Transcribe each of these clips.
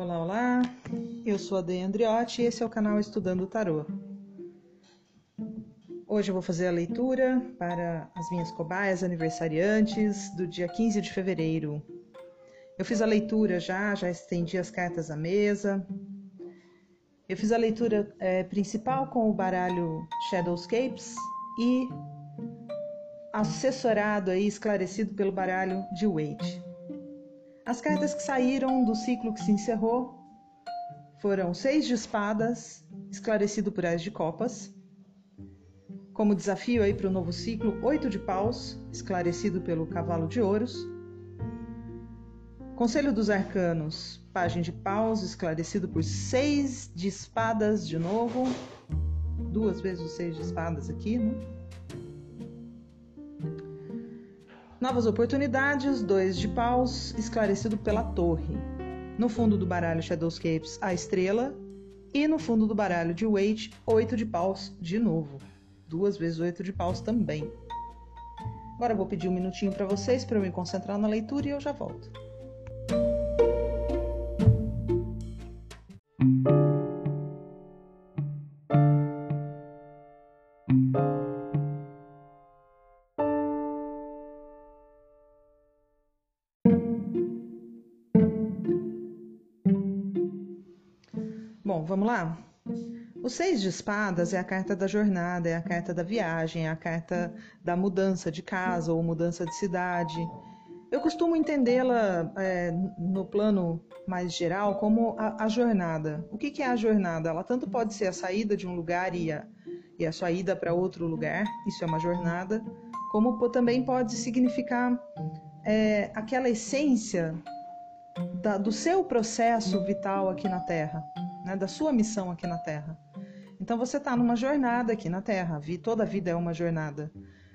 Olá, olá. Eu sou a Dei Andriotti e esse é o canal Estudando Tarô. Hoje eu vou fazer a leitura para as minhas cobaias aniversariantes do dia 15 de fevereiro. Eu fiz a leitura já, já estendi as cartas à mesa. Eu fiz a leitura é, principal com o baralho Shadowscapes e assessorado e esclarecido pelo baralho de Wade. As cartas que saíram do ciclo que se encerrou foram Seis de Espadas, esclarecido por As de Copas. Como desafio aí para o novo ciclo, Oito de Paus, esclarecido pelo Cavalo de Ouros. Conselho dos Arcanos, Página de Paus, esclarecido por Seis de Espadas de novo. Duas vezes o Seis de Espadas aqui, né? Novas oportunidades, dois de paus, esclarecido pela torre. No fundo do baralho Shadowscapes, a estrela. E no fundo do baralho de Wait, oito de paus de novo. Duas vezes oito de paus também. Agora eu vou pedir um minutinho para vocês para eu me concentrar na leitura e eu já volto. Bom, vamos lá? O Seis de Espadas é a carta da jornada, é a carta da viagem, é a carta da mudança de casa ou mudança de cidade. Eu costumo entendê-la é, no plano mais geral como a, a jornada. O que, que, é a jornada? Ela tanto pode ser a saída de um lugar e a, e a sua ida para outro lugar, isso é uma jornada, como também pode significar é, aquela essência da, do seu processo vital aqui na Terra né, da sua missão aqui na Terra. Então você está numa jornada aqui na Terra, toda a vida é uma jornada.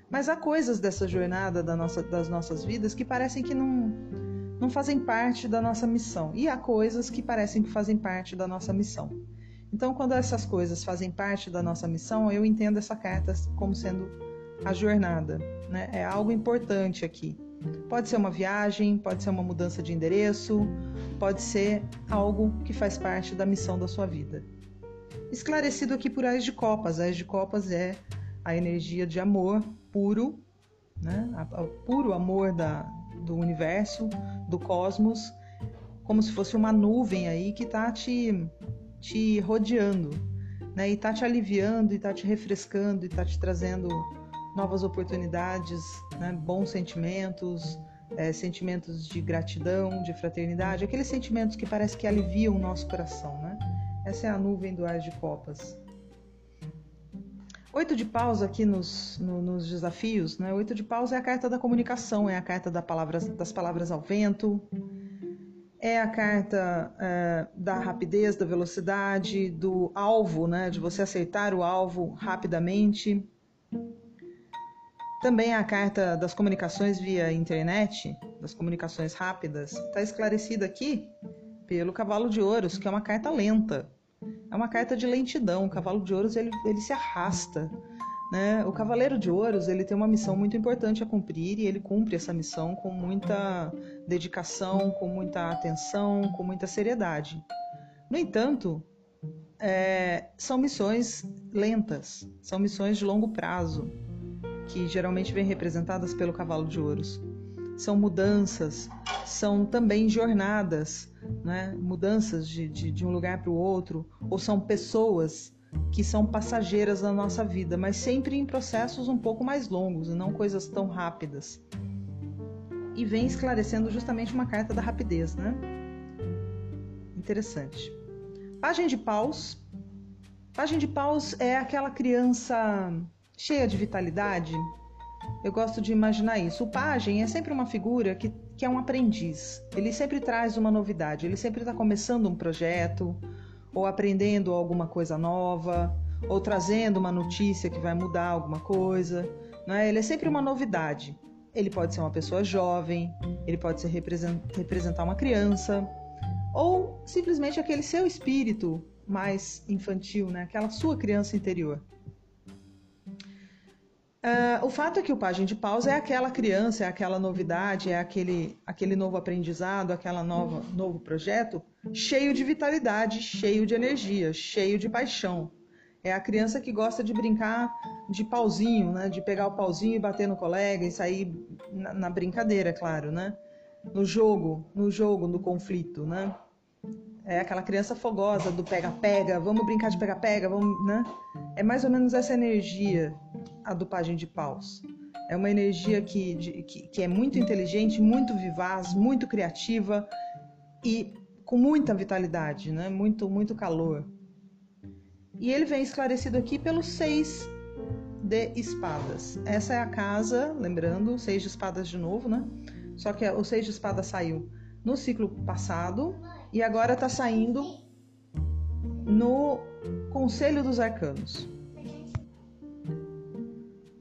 Mas há coisas dessa jornada da nossa, das nossas vidas que parecem que não, não fazem parte da nossa missão. E há coisas que parecem que fazem parte da nossa missão. Então, quando essas coisas fazem parte da nossa missão, eu entendo essa carta como sendo a jornada. Né? É algo importante aqui. Pode ser uma viagem, pode ser uma mudança de endereço, pode ser algo que faz parte da missão da sua vida. Esclarecido aqui por Ais de Copas. Ais de Copas é a energia de amor puro, né? o puro amor da, do universo, do cosmos, como se fosse uma nuvem aí que está te, te rodeando, né? E está te aliviando, e está te refrescando, e está te trazendo novas oportunidades, né? bons sentimentos, é, sentimentos de gratidão, de fraternidade, aqueles sentimentos que parece que aliviam o nosso coração. Né? Essa é a nuvem do ar de copas. Oito de paus aqui nos, no, nos desafios, né? Oito de paus é a carta da comunicação, é a carta da das palavras ao vento, é a carta é, da rapidez, da velocidade, do alvo, né? De você acertar o alvo rapidamente. Também a carta das comunicações via internet, das comunicações rápidas, está esclarecida aqui pelo Cavalo de Ouros, que é uma carta lenta. É uma carta de lentidão. O Cavalo de Ouros ele, ele se arrasta. Né? O Cavaleiro de Ouros ele tem uma missão muito importante a cumprir e ele cumpre essa missão com muita dedicação, com muita atenção, com muita seriedade. No entanto, é, são missões lentas, são missões de longo prazo que geralmente vêm representadas pelo cavalo de ouros. São mudanças, são também jornadas, né? mudanças de, de, de um lugar para o outro, ou são pessoas que são passageiras da nossa vida, mas sempre em processos um pouco mais longos e não coisas tão rápidas. E vem esclarecendo justamente uma carta da rapidez, né? Interessante. Pagem de paus. Pagem de paus é aquela criança cheia de vitalidade. Eu gosto de imaginar isso. O pajem é sempre uma figura que, que é um aprendiz. Ele sempre traz uma novidade. Ele sempre está começando um projeto, ou aprendendo alguma coisa nova, ou trazendo uma notícia que vai mudar alguma coisa. Né? Ele é sempre uma novidade. Ele pode ser uma pessoa jovem, ele pode ser representar uma criança, ou simplesmente aquele seu espírito mais infantil, né? aquela sua criança interior. Uh, o fato é que o Pagem de Paus é aquela criança, é aquela novidade, é aquele, aquele novo aprendizado, aquela nova novo projeto cheio de vitalidade, cheio de energia, cheio de paixão. É a criança que gosta de brincar de pauzinho, né? De pegar o pauzinho e bater no colega e sair na, na brincadeira, claro, né? No jogo, no jogo, no conflito, né? É aquela criança fogosa do pega-pega, vamos brincar de pega-pega, vamos, né? É mais ou menos essa energia, a do Pagem de Paus. É uma energia que, de, que, que é muito inteligente, muito vivaz, muito criativa e com muita vitalidade, né? Muito, muito calor. E ele vem esclarecido aqui pelos seis de espadas. Essa é a casa, lembrando, seis de espadas de novo, né? Só que o seis de espadas saiu no ciclo passado e agora está saindo no Conselho dos Arcanos.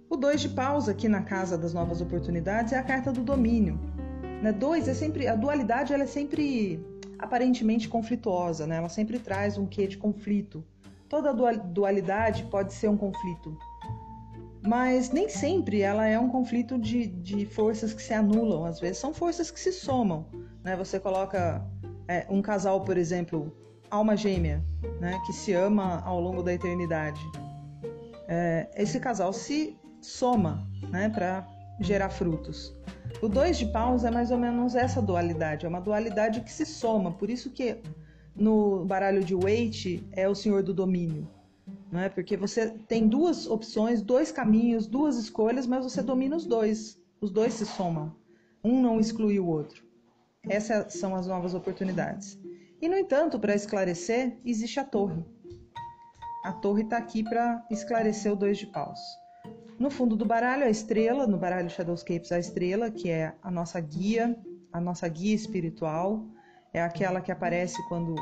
O dois de paus aqui na Casa das Novas Oportunidades é a carta do domínio. Né? Dois é sempre a dualidade, ela é sempre aparentemente conflituosa, né? Ela sempre traz um quê de conflito. Toda dualidade pode ser um conflito, mas nem sempre ela é um conflito de, de forças que se anulam. Às vezes são forças que se somam. Né? Você coloca é, um casal, por exemplo, alma gêmea, né, que se ama ao longo da eternidade. É, esse casal se soma né, para gerar frutos. O dois de paus é mais ou menos essa dualidade, é uma dualidade que se soma, por isso que no baralho de Waite é o senhor do domínio. Não é? Porque você tem duas opções, dois caminhos, duas escolhas, mas você domina os dois. Os dois se somam. Um não exclui o outro. Essas são as novas oportunidades. E, no entanto, para esclarecer, existe a torre. A torre está aqui para esclarecer o dois de paus. No fundo do baralho, a estrela, no baralho Shadowscapes, a estrela, que é a nossa guia, a nossa guia espiritual, é aquela que aparece quando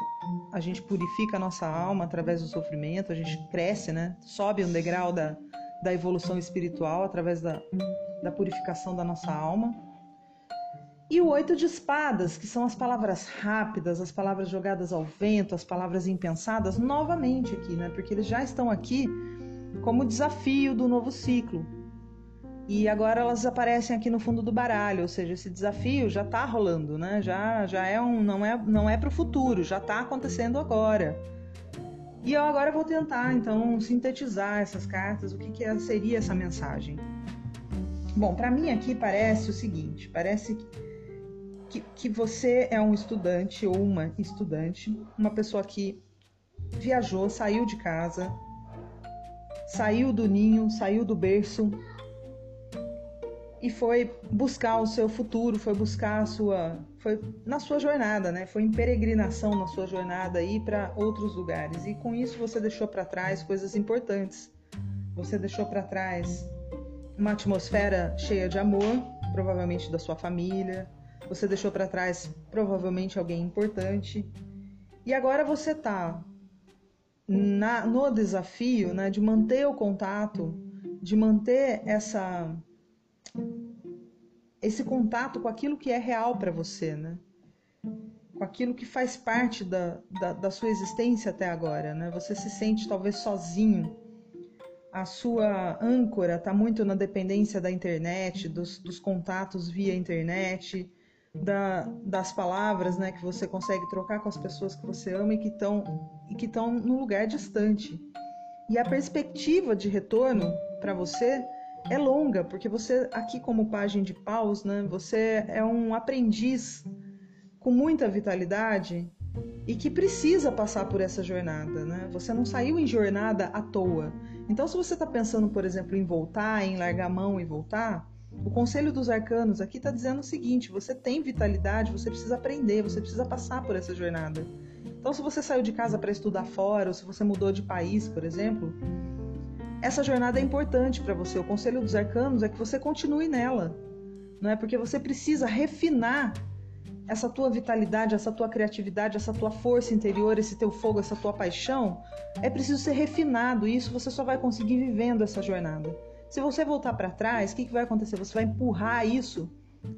a gente purifica a nossa alma através do sofrimento, a gente cresce, né? Sobe um degrau da, da evolução espiritual através da, da purificação da nossa alma. E o oito de espadas, que são as palavras rápidas, as palavras jogadas ao vento, as palavras impensadas, novamente aqui, né? Porque eles já estão aqui como desafio do novo ciclo. E agora elas aparecem aqui no fundo do baralho, ou seja, esse desafio já está rolando, né? Já, já é um, não é, não é para o futuro, já está acontecendo agora. E eu agora vou tentar então sintetizar essas cartas, o que, que seria essa mensagem. Bom, para mim aqui parece o seguinte, parece que que, que você é um estudante ou uma estudante, uma pessoa que viajou, saiu de casa, saiu do ninho, saiu do berço e foi buscar o seu futuro, foi buscar a sua, foi na sua jornada, né? Foi em peregrinação na sua jornada aí para outros lugares. E com isso você deixou para trás coisas importantes. Você deixou para trás uma atmosfera cheia de amor, provavelmente da sua família, você deixou para trás provavelmente alguém importante e agora você está no desafio né, de manter o contato, de manter essa esse contato com aquilo que é real para você, né? com aquilo que faz parte da, da, da, sua existência até agora. Né? Você se sente talvez sozinho. A sua âncora está muito na dependência da internet, dos, dos contatos via internet da, das palavras né, que você consegue trocar com as pessoas que você ama e que estão e que estão num lugar distante. E a perspectiva de retorno para você é longa, porque você aqui como página de paus, né, você é um aprendiz com muita vitalidade e que precisa passar por essa jornada, né? Você não saiu em jornada à toa. Então, se você está pensando, por exemplo, em voltar, em largar a mão e voltar, o Conselho dos Arcanos aqui está dizendo o seguinte: você tem vitalidade, você precisa aprender, você precisa passar por essa jornada. Então, se você saiu de casa para estudar fora, ou se você mudou de país, por exemplo, essa jornada é importante para você. O Conselho dos Arcanos é que você continue nela, não é? Porque você precisa refinar essa tua vitalidade, essa tua criatividade, essa tua força interior, esse teu fogo, essa tua paixão, é preciso ser refinado. E isso você só vai conseguir vivendo essa jornada. Se você voltar para trás, o que, que vai acontecer? Você vai empurrar isso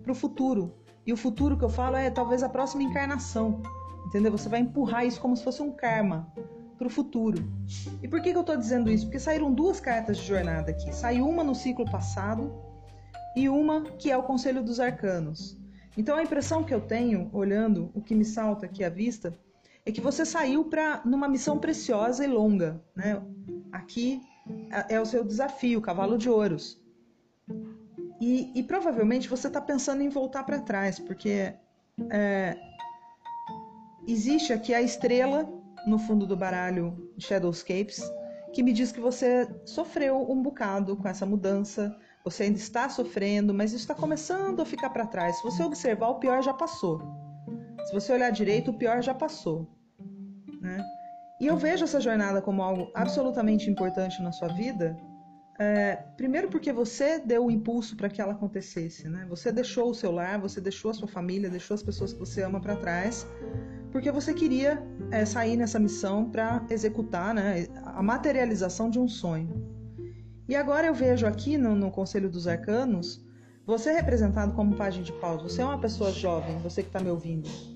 para o futuro. E o futuro que eu falo é talvez a próxima encarnação. Entendeu? Você vai empurrar isso como se fosse um karma. para o futuro. E por que, que eu estou dizendo isso? Porque saíram duas cartas de jornada aqui. Saiu uma no ciclo passado e uma que é o Conselho dos Arcanos. Então a impressão que eu tenho, olhando o que me salta aqui à vista, é que você saiu para numa missão preciosa e longa. Né? Aqui é, é o seu desafio, Cavalo de Ouros. E, e provavelmente você está pensando em voltar para trás, porque é, existe aqui a estrela no fundo do baralho Shadowscapes que me diz que você sofreu um bocado com essa mudança, você ainda está sofrendo, mas isso está começando a ficar para trás. Se você observar, o pior já passou. Se você olhar direito, o pior já passou. Né? E eu vejo essa jornada como algo absolutamente importante na sua vida. É, primeiro porque você deu o impulso para que ela acontecesse, né? Você deixou o seu lar, você deixou a sua família, deixou as pessoas que você ama para trás, porque você queria é, sair nessa missão para executar né, a materialização de um sonho. E agora eu vejo aqui no, no Conselho dos Arcanos você representado como página de paus. Você é uma pessoa jovem, você que está me ouvindo.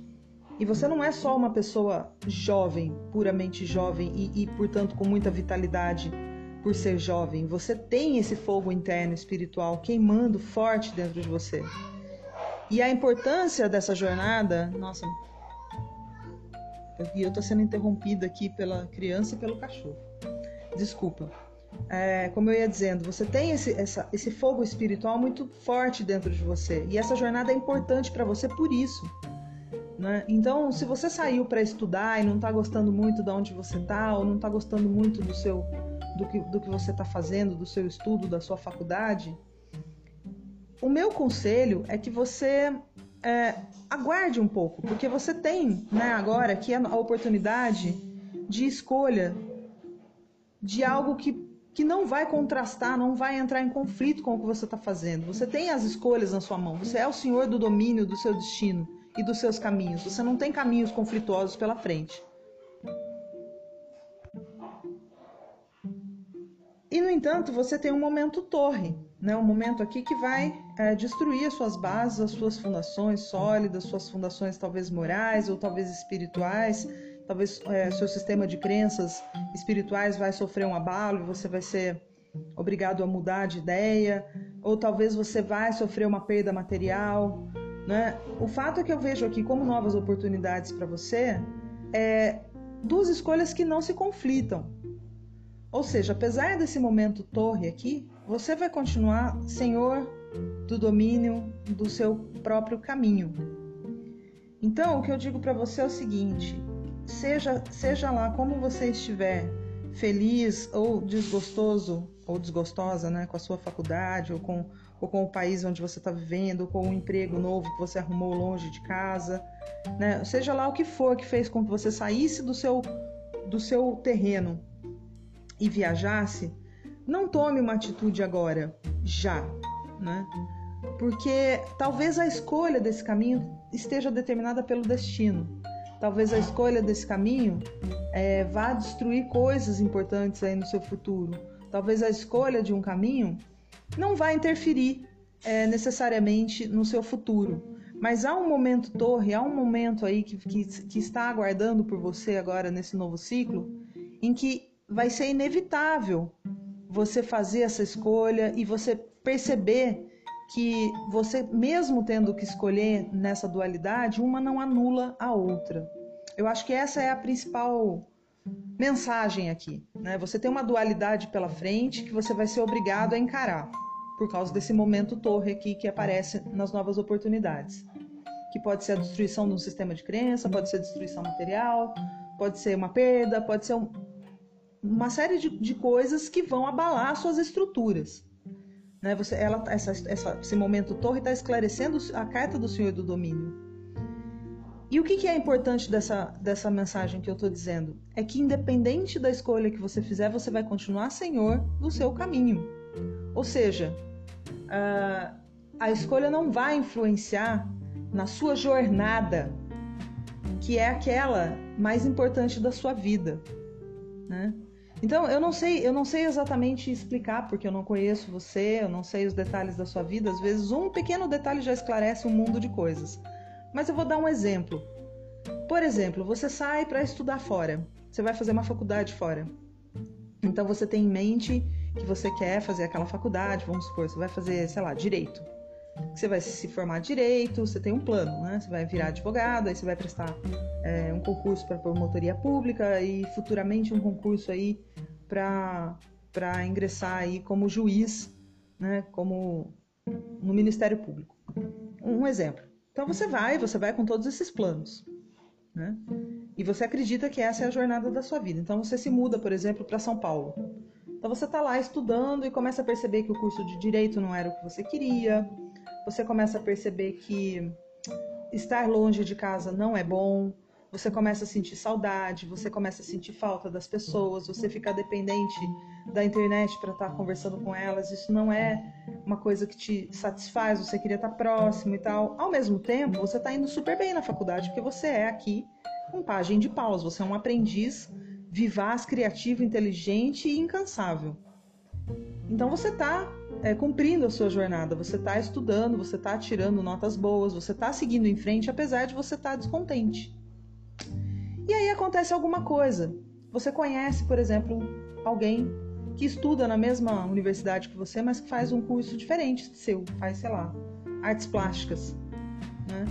E você não é só uma pessoa jovem, puramente jovem e, e, portanto, com muita vitalidade por ser jovem. Você tem esse fogo interno espiritual queimando forte dentro de você. E a importância dessa jornada, nossa, e eu estou sendo interrompida aqui pela criança e pelo cachorro. Desculpa. É, como eu ia dizendo, você tem esse, essa, esse fogo espiritual muito forte dentro de você. E essa jornada é importante para você por isso. Né? Então, se você saiu para estudar e não está gostando muito de onde você está, ou não está gostando muito do seu do que, do que você está fazendo, do seu estudo, da sua faculdade, o meu conselho é que você é, aguarde um pouco, porque você tem né, agora aqui a oportunidade de escolha de algo que, que não vai contrastar, não vai entrar em conflito com o que você está fazendo. Você tem as escolhas na sua mão, você é o senhor do domínio do seu destino e dos seus caminhos. Você não tem caminhos conflituosos pela frente. E no entanto, você tem um momento torre, né? um momento aqui que vai é, destruir as suas bases, as suas fundações sólidas, suas fundações talvez morais ou talvez espirituais. Talvez é, seu sistema de crenças espirituais vai sofrer um abalo e você vai ser obrigado a mudar de ideia, ou talvez você vai sofrer uma perda material. Né? O fato é que eu vejo aqui como novas oportunidades para você é duas escolhas que não se conflitam. Ou seja, apesar desse momento torre aqui, você vai continuar senhor do domínio do seu próprio caminho. Então, o que eu digo para você é o seguinte: seja, seja lá como você estiver, feliz ou desgostoso ou desgostosa, né, com a sua faculdade ou com, ou com o país onde você está vivendo, ou com o emprego novo que você arrumou longe de casa, né, seja lá o que for que fez com que você saísse do seu do seu terreno e viajasse, não tome uma atitude agora, já, né? Porque talvez a escolha desse caminho esteja determinada pelo destino. Talvez a escolha desse caminho é, vá destruir coisas importantes aí no seu futuro. Talvez a escolha de um caminho não vá interferir é, necessariamente no seu futuro. Mas há um momento torre, há um momento aí que, que, que está aguardando por você agora nesse novo ciclo, em que vai ser inevitável você fazer essa escolha e você perceber que você, mesmo tendo que escolher nessa dualidade, uma não anula a outra. Eu acho que essa é a principal mensagem aqui. Né? Você tem uma dualidade pela frente que você vai ser obrigado a encarar por causa desse momento torre aqui que aparece nas novas oportunidades. Que pode ser a destruição de um sistema de crença, pode ser destruição material, pode ser uma perda, pode ser um, uma série de, de coisas que vão abalar suas estruturas. Né? Você, ela, essa, essa, esse momento torre está esclarecendo a carta do Senhor do Domínio. E o que, que é importante dessa, dessa mensagem que eu estou dizendo? É que, independente da escolha que você fizer, você vai continuar senhor do seu caminho. Ou seja, a, a escolha não vai influenciar na sua jornada, que é aquela mais importante da sua vida. Né? Então, eu não sei, eu não sei exatamente explicar, porque eu não conheço você, eu não sei os detalhes da sua vida. Às vezes, um pequeno detalhe já esclarece um mundo de coisas. Mas eu vou dar um exemplo. Por exemplo, você sai para estudar fora. você vai fazer uma faculdade fora. Então você tem em mente que você quer fazer aquela faculdade, vamos supor, você vai fazer, sei lá, direito. Você vai se formar direito, você tem um plano, né? Você vai virar advogado, aí você vai prestar é, um concurso para promotoria pública e futuramente um concurso aí para ingressar aí como juiz, né? Como no Ministério Público. Um exemplo. Então você vai, você vai com todos esses planos, né? E você acredita que essa é a jornada da sua vida. Então você se muda, por exemplo, para São Paulo. Então você está lá estudando e começa a perceber que o curso de direito não era o que você queria. Você começa a perceber que estar longe de casa não é bom. Você começa a sentir saudade, você começa a sentir falta das pessoas, você fica dependente da internet para estar tá conversando com elas. Isso não é uma coisa que te satisfaz, você queria estar tá próximo e tal. Ao mesmo tempo, você está indo super bem na faculdade, porque você é aqui um pajem de paus, você é um aprendiz vivaz, criativo, inteligente e incansável. Então você está é, cumprindo a sua jornada, você está estudando, você está tirando notas boas, você está seguindo em frente, apesar de você estar tá descontente. E aí acontece alguma coisa. Você conhece, por exemplo, alguém que estuda na mesma universidade que você, mas que faz um curso diferente do seu, faz, sei lá, artes plásticas. Né?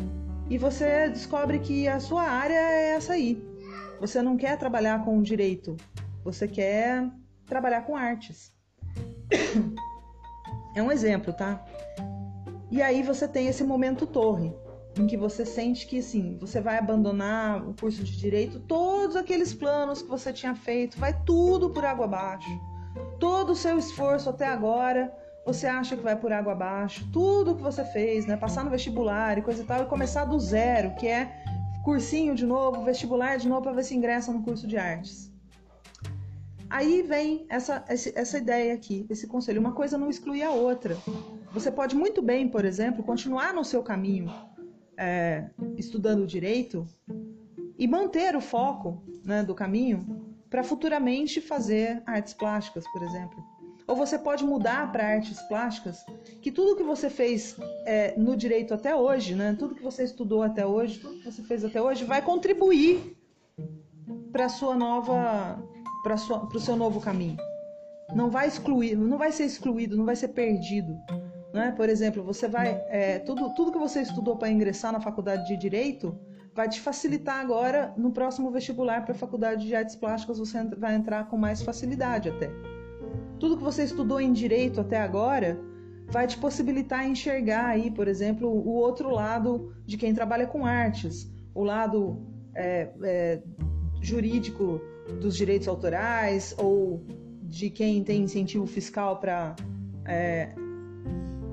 E você descobre que a sua área é essa aí. Você não quer trabalhar com direito, você quer trabalhar com artes. É um exemplo, tá? E aí você tem esse momento torre, em que você sente que assim, você vai abandonar o curso de direito, todos aqueles planos que você tinha feito, vai tudo por água abaixo. Todo o seu esforço até agora, você acha que vai por água abaixo. Tudo que você fez, né, passar no vestibular e coisa e tal e começar do zero, que é cursinho de novo, vestibular de novo para ver se ingressa no curso de artes. Aí vem essa, essa ideia aqui, esse conselho. Uma coisa não exclui a outra. Você pode muito bem, por exemplo, continuar no seu caminho é, estudando direito e manter o foco né, do caminho para futuramente fazer artes plásticas, por exemplo. Ou você pode mudar para artes plásticas, que tudo que você fez é, no direito até hoje, né, tudo que você estudou até hoje, tudo que você fez até hoje, vai contribuir para sua nova, para o seu novo caminho. Não vai excluir, não vai ser excluído, não vai ser perdido. Né? Por exemplo, você vai é, tudo, tudo que você estudou para ingressar na faculdade de direito vai te facilitar agora no próximo vestibular para a faculdade de artes plásticas você vai entrar com mais facilidade até. Tudo que você estudou em direito até agora vai te possibilitar enxergar aí, por exemplo, o outro lado de quem trabalha com artes, o lado é, é, jurídico dos direitos autorais ou de quem tem incentivo fiscal para é,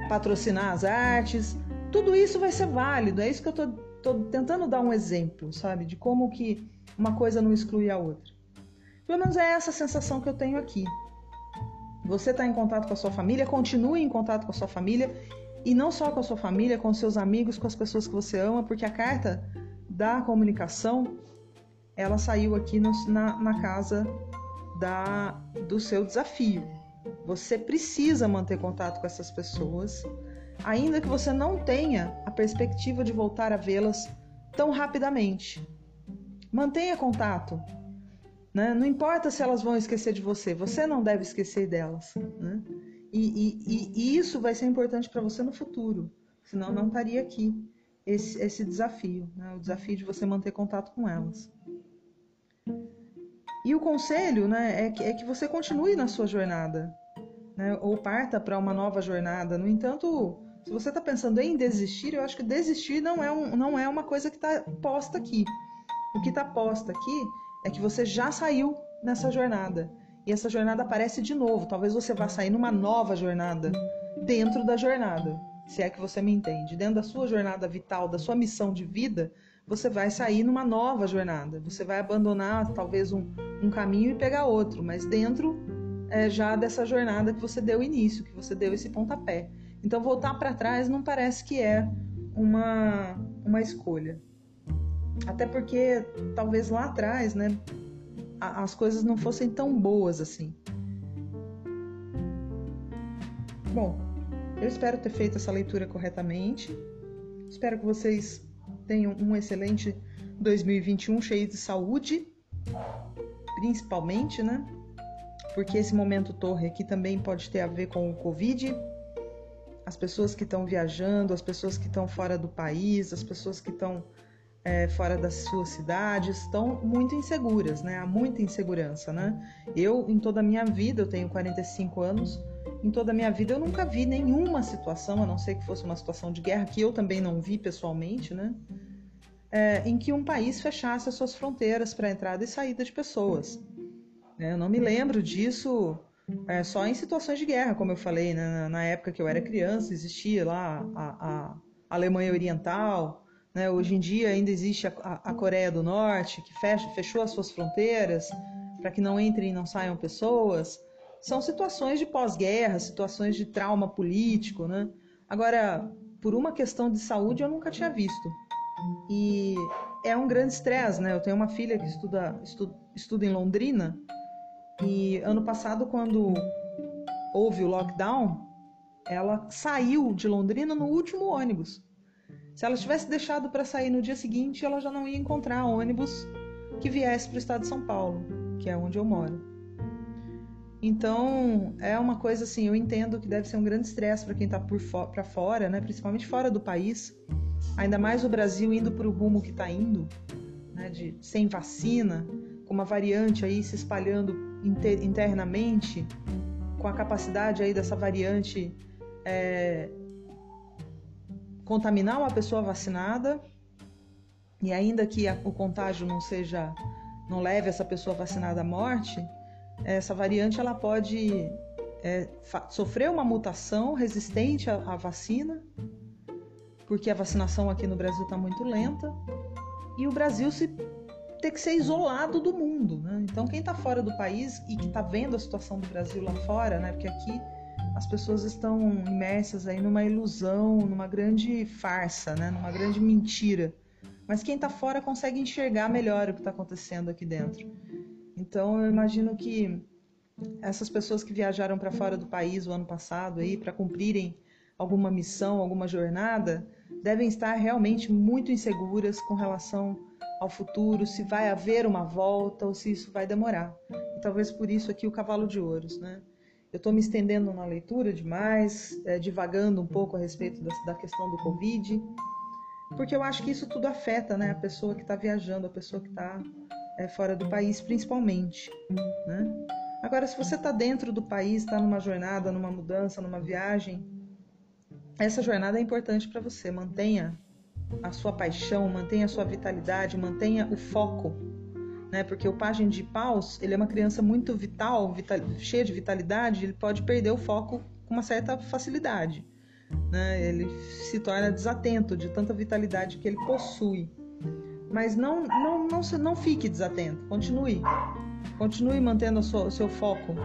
patrocinar as artes. Tudo isso vai ser válido. É isso que eu estou tentando dar um exemplo, sabe, de como que uma coisa não exclui a outra. Pelo menos é essa sensação que eu tenho aqui. Você está em contato com a sua família, continue em contato com a sua família e não só com a sua família, com seus amigos, com as pessoas que você ama, porque a carta da comunicação ela saiu aqui no, na, na casa da, do seu desafio. Você precisa manter contato com essas pessoas, ainda que você não tenha a perspectiva de voltar a vê-las tão rapidamente. Mantenha contato, né? Não importa se elas vão esquecer de você, você não deve esquecer delas. Né? E, e, e, isso vai ser importante para você no futuro, senão não estaria aqui esse, esse desafio, né? o desafio de você manter contato com elas. E o conselho né, é, que, é que você continue na sua jornada, né, ou parta para uma nova jornada. No entanto, se você está pensando em desistir, eu acho que desistir não é, um, não é uma coisa que está posta aqui. O que está posta aqui é que você já saiu nessa jornada. E essa jornada aparece de novo. Talvez você vá sair numa nova jornada dentro da jornada. Se é que você me entende. Dentro da sua jornada vital, da sua missão de vida, você vai sair numa nova jornada. Você vai abandonar talvez um, um caminho e pegar outro, mas dentro é, já dessa jornada que você deu início, que você deu esse pontapé. Então voltar para trás não parece que é uma, uma escolha. Até porque talvez lá atrás, né, as coisas não fossem tão boas assim. Bom, eu espero ter feito essa leitura corretamente. Espero que vocês tenham um excelente 2021 cheio de saúde. principalmente, né? Porque esse momento torre aqui também pode ter a ver com o Covid. As pessoas que estão viajando, as pessoas que estão fora do país, as pessoas que estão é, fora das suas cidades estão muito inseguras, né? Há muita insegurança, né? Eu, em toda a minha vida, eu tenho 45 anos, em toda a minha vida eu nunca vi nenhuma situação, a não ser que fosse uma situação de guerra, que eu também não vi pessoalmente, né? É, em que um país fechasse as suas fronteiras para entrada e saída de pessoas. É, eu não me lembro disso é, só em situações de guerra, como eu falei, né? na época que eu era criança, existia lá a, a Alemanha Oriental, né? Hoje em dia ainda existe a, a, Coreia do Norte, que fecha, fechou as suas fronteiras para que não entrem e não saiam pessoas. São situações de pós-guerra, situações de trauma político. Né? Agora, por uma questão de saúde, eu nunca tinha visto. E é um grande estresse, né? Eu tenho uma filha que estuda, estuda, estuda em Londrina e ano passado, quando houve o lockdown, ela saiu de Londrina no último ônibus. Se ela tivesse deixado para sair no dia seguinte, ela já não ia encontrar ônibus que viesse para o estado de São Paulo, que é onde eu moro. Então, é uma coisa assim, eu entendo que deve ser um grande estresse para quem está fo para fora, né? principalmente fora do país. Ainda mais o Brasil indo para o rumo que está indo, né? de, sem vacina, com uma variante aí se espalhando inter internamente, com a capacidade aí dessa variante é, contaminar uma pessoa vacinada e ainda que o contágio não seja não leve essa pessoa vacinada à morte, essa variante ela pode é, sofrer uma mutação resistente à, à, vacina, porque a vacinação aqui no Brasil está muito lenta e o Brasil se ter que ser isolado do mundo. Né? Então quem está fora do país e que está vendo a situação do Brasil lá fora, né? porque aqui as pessoas estão imersas aí numa ilusão, numa grande farsa, né? numa grande mentira. Mas quem está fora consegue enxergar melhor o que está acontecendo aqui dentro. Então eu imagino que essas pessoas que viajaram para fora do país o ano passado aí para cumprirem alguma missão, alguma jornada, devem estar realmente muito inseguras com relação ao futuro, se vai haver uma volta ou se isso vai demorar. E talvez por isso aqui o cavalo de ouros, né? Eu estou me estendendo na leitura demais, é, divagando um pouco a respeito da, da, questão do Covid, porque eu acho que isso tudo afeta né, a pessoa que está viajando, a pessoa que está é, fora do país, principalmente. Né? Agora, se você está dentro do país, está numa jornada, numa mudança, numa viagem, essa jornada é importante para você. Mantenha a sua paixão, mantenha a sua vitalidade, mantenha o foco né? Porque o pajem de paus, ele é uma criança muito vital, vital, cheia de vitalidade, ele pode perder o foco com uma certa facilidade, né? Ele se torna desatento de tanta vitalidade que ele possui. Mas não, não, não, não fique desatento, continue. Continue mantendo o seu foco.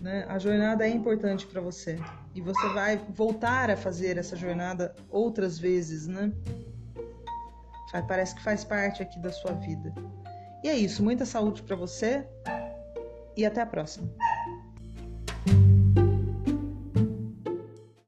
Né? A jornada é importante para você e você vai voltar a fazer essa jornada outras vezes, né? Parece que faz parte aqui da sua vida. E é isso, muita saúde para você e até a próxima.